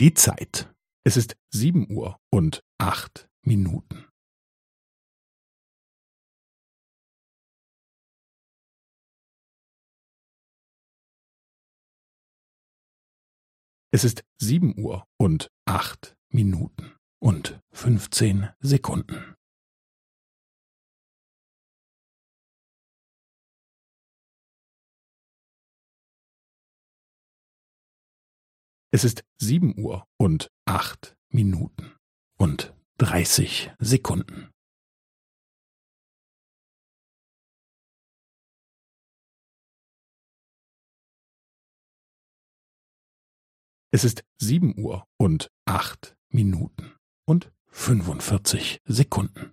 Die Zeit. Es ist sieben Uhr und acht Minuten. Es ist sieben Uhr und acht Minuten und fünfzehn Sekunden. Es ist sieben Uhr und acht Minuten und dreißig Sekunden. Es ist sieben Uhr und acht Minuten und fünfundvierzig Sekunden.